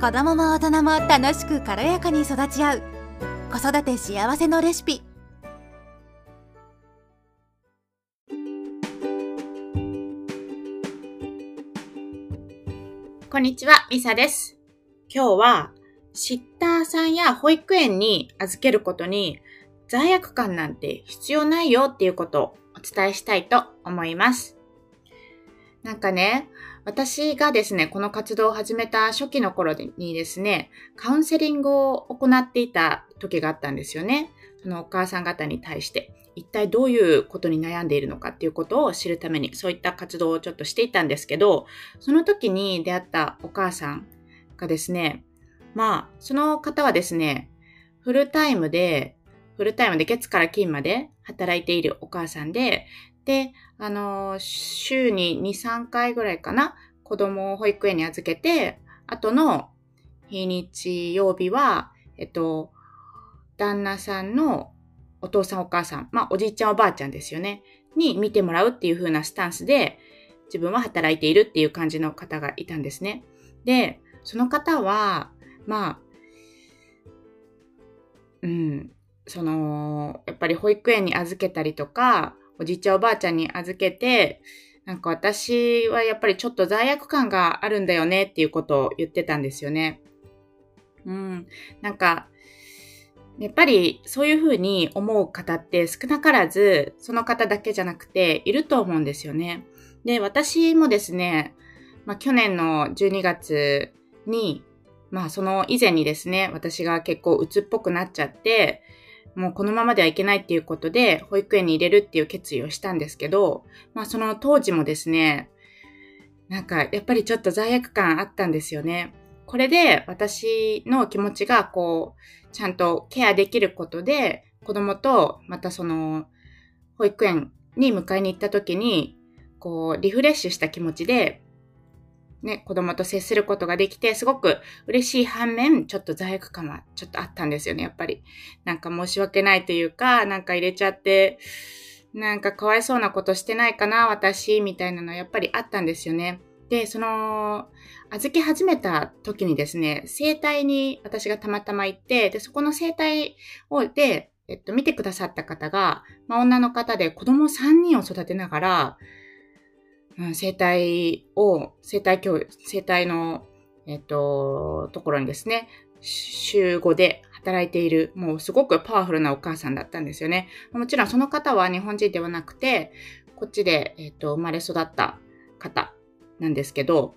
子供も大人も楽しく軽やかに育ち合う子育て幸せのレシピこんにちは、ミサです。今日は、シッターさんや保育園に預けることに罪悪感なんて必要ないよっていうことをお伝えしたいと思います。なんかね、私がですね、この活動を始めた初期の頃にですね、カウンセリングを行っていた時があったんですよね。そのお母さん方に対して、一体どういうことに悩んでいるのかっていうことを知るために、そういった活動をちょっとしていたんですけど、その時に出会ったお母さんがですね、まあ、その方はですね、フルタイムで、フルタイムで月から金まで働いているお母さんで、で、あの、週に2、3回ぐらいかな、子供を保育園に預けて、あとの日にち曜日は、えっと、旦那さんのお父さんお母さん、まあおじいちゃんおばあちゃんですよね、に見てもらうっていう風なスタンスで、自分は働いているっていう感じの方がいたんですね。で、その方は、まあ、うん、その、やっぱり保育園に預けたりとか、おじいちゃんおばあちゃんに預けて、なんか私はやっぱりちょっと罪悪感があるんだよねっていうことを言ってたんですよね。うん。なんか、やっぱりそういうふうに思う方って少なからずその方だけじゃなくていると思うんですよね。で、私もですね、まあ去年の12月に、まあその以前にですね、私が結構鬱っぽくなっちゃって、もうこのままではいけないっていうことで、保育園に入れるっていう決意をしたんですけど、まあその当時もですね、なんかやっぱりちょっと罪悪感あったんですよね。これで私の気持ちがこう、ちゃんとケアできることで、子供とまたその、保育園に迎えに行った時に、こう、リフレッシュした気持ちでね、子供と接することができて、すごく嬉しい反面、ちょっと罪悪感はちょっとあったんですよね、やっぱり。なんか申し訳ないというか、なんか入れちゃって、なんかかわいそうなことしてないかな、私、みたいなのやっぱりあったんですよね。で、その、預け始めた時にですね、生体に私がたまたま行って、で、そこの生体を、で、えっと、見てくださった方が、まあ、女の方で子供3人を育てながら、うん、生態を、生態教育、生態の、えっと、ところにですね、週5で働いている、もうすごくパワフルなお母さんだったんですよね。もちろんその方は日本人ではなくて、こっちで、えっと、生まれ育った方なんですけど、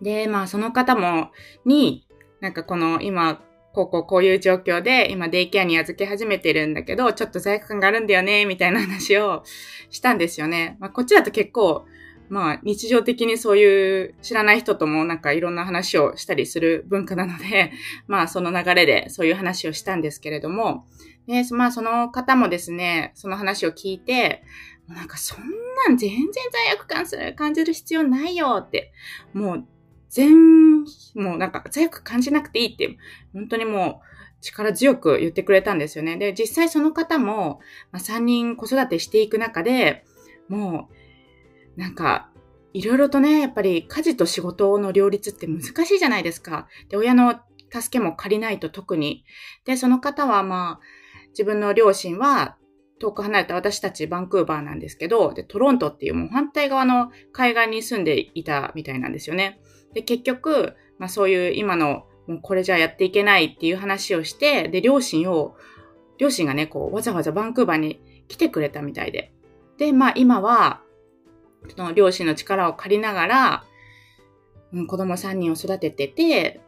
で、まあその方も、に、なんかこの今、こうこうこういう状況で、今デイケアに預け始めてるんだけど、ちょっと罪悪感があるんだよね、みたいな話をしたんですよね。まあこっちだと結構、まあ日常的にそういう知らない人ともなんかいろんな話をしたりする文化なので、まあその流れでそういう話をしたんですけれども、まあその方もですね、その話を聞いて、なんかそんなん全然罪悪感する、感じる必要ないよって、もう全、もうなんか罪悪感じなくていいって、本当にもう力強く言ってくれたんですよね。で、実際その方も、まあ、3人子育てしていく中で、もうなんか、いろいろとね、やっぱり家事と仕事の両立って難しいじゃないですか。で、親の助けも借りないと特に。で、その方はまあ、自分の両親は遠く離れた私たちバンクーバーなんですけど、で、トロントっていうもう反対側の海岸に住んでいたみたいなんですよね。で、結局、まあそういう今の、もうこれじゃやっていけないっていう話をして、で、両親を、両親がね、こう、わざわざバンクーバーに来てくれたみたいで。で、まあ今は、その両親の力を借りながら、うん、子供3人を育ててて、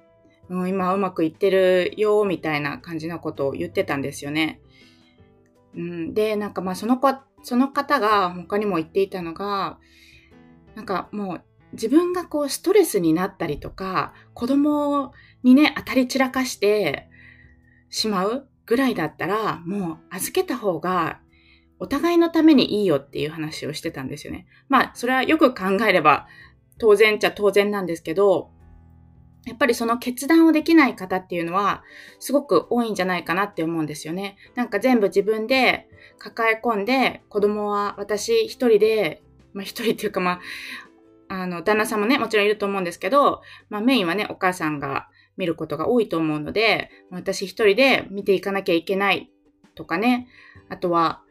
うん、今うまくいってるよ、みたいな感じのことを言ってたんですよね。うん、で、なんかまあその子、その方が他にも言っていたのが、なんかもう自分がこうストレスになったりとか、子供にね、当たり散らかしてしまうぐらいだったら、もう預けた方がお互いのためにいいよっていう話をしてたんですよね。まあ、それはよく考えれば当然っちゃ当然なんですけど、やっぱりその決断をできない方っていうのはすごく多いんじゃないかなって思うんですよね。なんか全部自分で抱え込んで子供は私一人で、まあ一人っていうかまあ、あの、旦那さんもね、もちろんいると思うんですけど、まあメインはね、お母さんが見ることが多いと思うので、私一人で見ていかなきゃいけないとかね、あとは、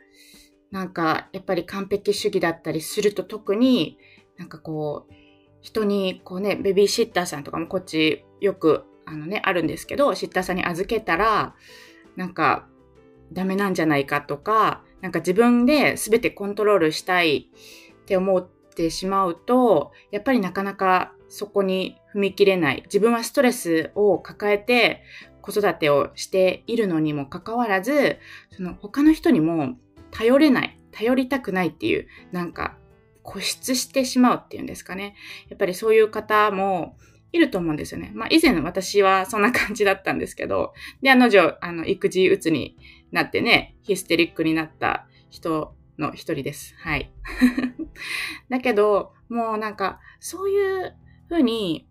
なんか、やっぱり完璧主義だったりすると特に、なんかこう、人にこうね、ベビーシッターさんとかもこっちよくあのね、あるんですけど、シッターさんに預けたら、なんかダメなんじゃないかとか、なんか自分で全てコントロールしたいって思ってしまうと、やっぱりなかなかそこに踏み切れない。自分はストレスを抱えて子育てをしているのにもかかわらず、その他の人にも頼れない、頼りたくないっていう、なんか固執してしまうっていうんですかね。やっぱりそういう方もいると思うんですよね。まあ以前私はそんな感じだったんですけど、で、あの女、あの、育児うつになってね、ヒステリックになった人の一人です。はい。だけど、もうなんか、そういうふうに、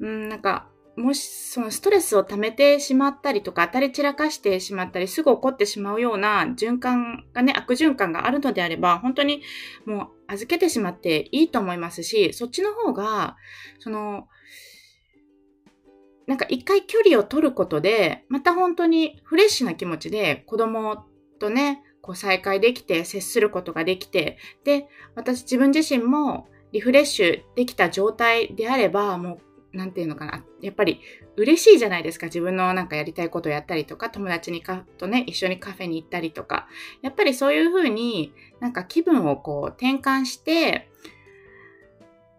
うん、なんか、もし、そのストレスを溜めてしまったりとか、当たり散らかしてしまったり、すぐ起こってしまうような循環がね、悪循環があるのであれば、本当にもう預けてしまっていいと思いますし、そっちの方が、その、なんか一回距離を取ることで、また本当にフレッシュな気持ちで子供とね、こう再会できて、接することができて、で、私自分自身もリフレッシュできた状態であれば、もうなんていうのかな。やっぱり嬉しいじゃないですか。自分のなんかやりたいことをやったりとか、友達にかとね、一緒にカフェに行ったりとか。やっぱりそういうふうになんか気分をこう転換して、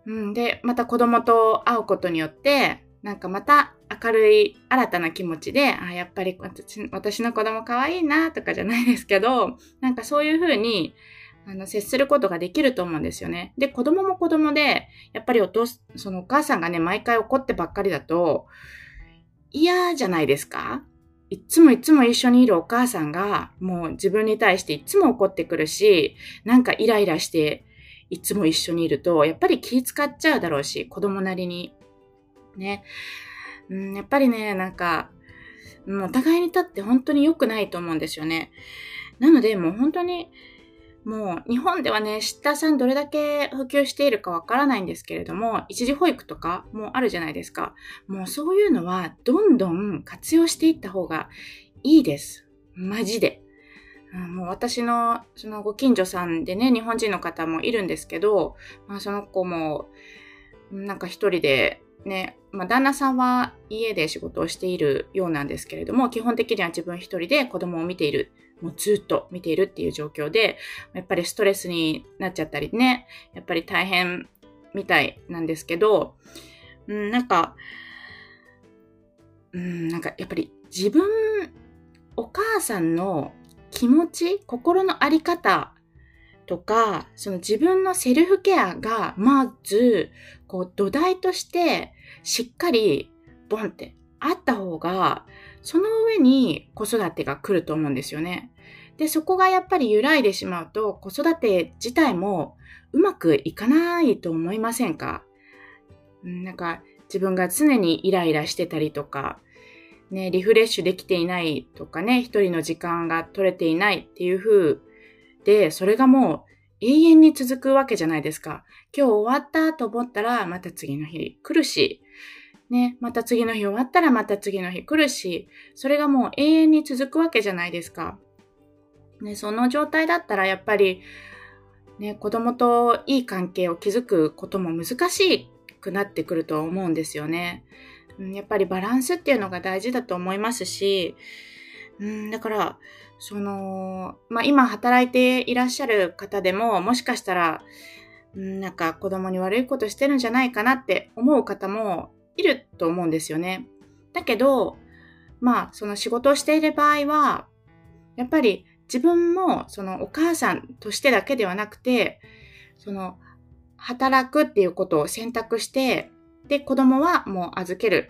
うん、で、また子供と会うことによって、なんかまた明るい新たな気持ちで、あ、やっぱり私私の子供可愛いなとかじゃないですけど、なんかそういうふうに、あの、接することができると思うんですよね。で、子供も子供で、やっぱりお父、そのお母さんがね、毎回怒ってばっかりだと、嫌じゃないですか？いつもいつも一緒にいるお母さんが、もう自分に対していつも怒ってくるし、なんかイライラして、いつも一緒にいると、やっぱり気使っちゃうだろうし、子供なりに。ね。うん、やっぱりね、なんか、もうお互いにとって本当に良くないと思うんですよね。なので、もう本当に、もう日本ではね、シッターさんどれだけ普及しているかわからないんですけれども、一時保育とかもあるじゃないですか。もうそういうのはどんどん活用していった方がいいです。マジで。もう私のそのご近所さんでね、日本人の方もいるんですけど、まあ、その子もなんか一人でね、まあ、旦那さんは家で仕事をしているようなんですけれども、基本的には自分一人で子供を見ているもうずっと見ているっていう状況で、やっぱりストレスになっちゃったりね、やっぱり大変みたいなんですけど、うん、なんか、うん、なんかやっぱり自分、お母さんの気持ち、心のあり方とか、その自分のセルフケアが、まず、こう土台としてしっかりボンってあった方が、その上に子育てが来ると思うんですよね。で、そこがやっぱり揺らいでしまうと、子育て自体もうまくいかないと思いませんか？なんか自分が常にイライラしてたりとか、ね、リフレッシュできていないとかね、一人の時間が取れていないっていう風で、それがもう永遠に続くわけじゃないですか。今日終わったと思ったら、また次の日来るし、ね、また次の日終わったらまた次の日来るし、それがもう永遠に続くわけじゃないですか。ね、その状態だったらやっぱり、ね、子供といい関係を築くことも難しくなってくると思うんですよね。やっぱりバランスっていうのが大事だと思いますし、うん、だから、その、まあ、今働いていらっしゃる方でも、もしかしたら、なんか子供に悪いことしてるんじゃないかなって思う方もいると思うんですよね。だけど、まあ、その仕事をしている場合は、やっぱり自分もそのお母さんとしてだけではなくて、その働くっていうことを選択して、で、子供はもう預ける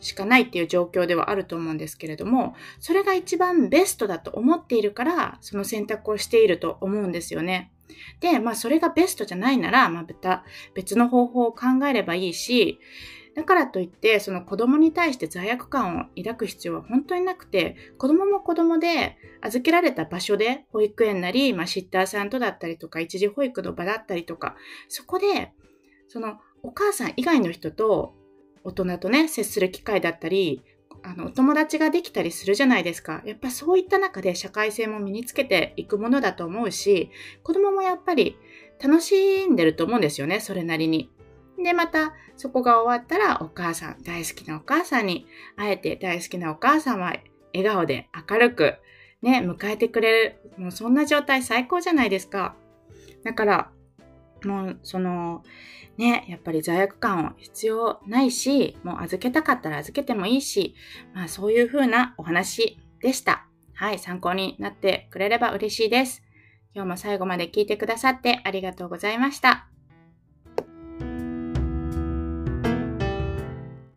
しかないっていう状況ではあると思うんですけれども、それが一番ベストだと思っているから、その選択をしていると思うんですよね。で、まあそれがベストじゃないなら、また別の方法を考えればいいし、だからといって、その子供に対して罪悪感を抱く必要は本当になくて、子供も子供で預けられた場所で、保育園なり、まあ、シッターさんとだったりとか、一時保育の場だったりとか、そこで、そのお母さん以外の人と大人とね、接する機会だったり、あの、お友達ができたりするじゃないですか。やっぱそういった中で社会性も身につけていくものだと思うし、子供もやっぱり楽しんでると思うんですよね、それなりに。で、また、そこが終わったら、お母さん、大好きなお母さんに会えて、大好きなお母さんは笑顔で明るく、ね、迎えてくれる。もうそんな状態最高じゃないですか。だから、もう、その、ね、やっぱり罪悪感を必要ないし、もう預けたかったら預けてもいいし、まあそういう風なお話でした。はい、参考になってくれれば嬉しいです。今日も最後まで聞いてくださってありがとうございました。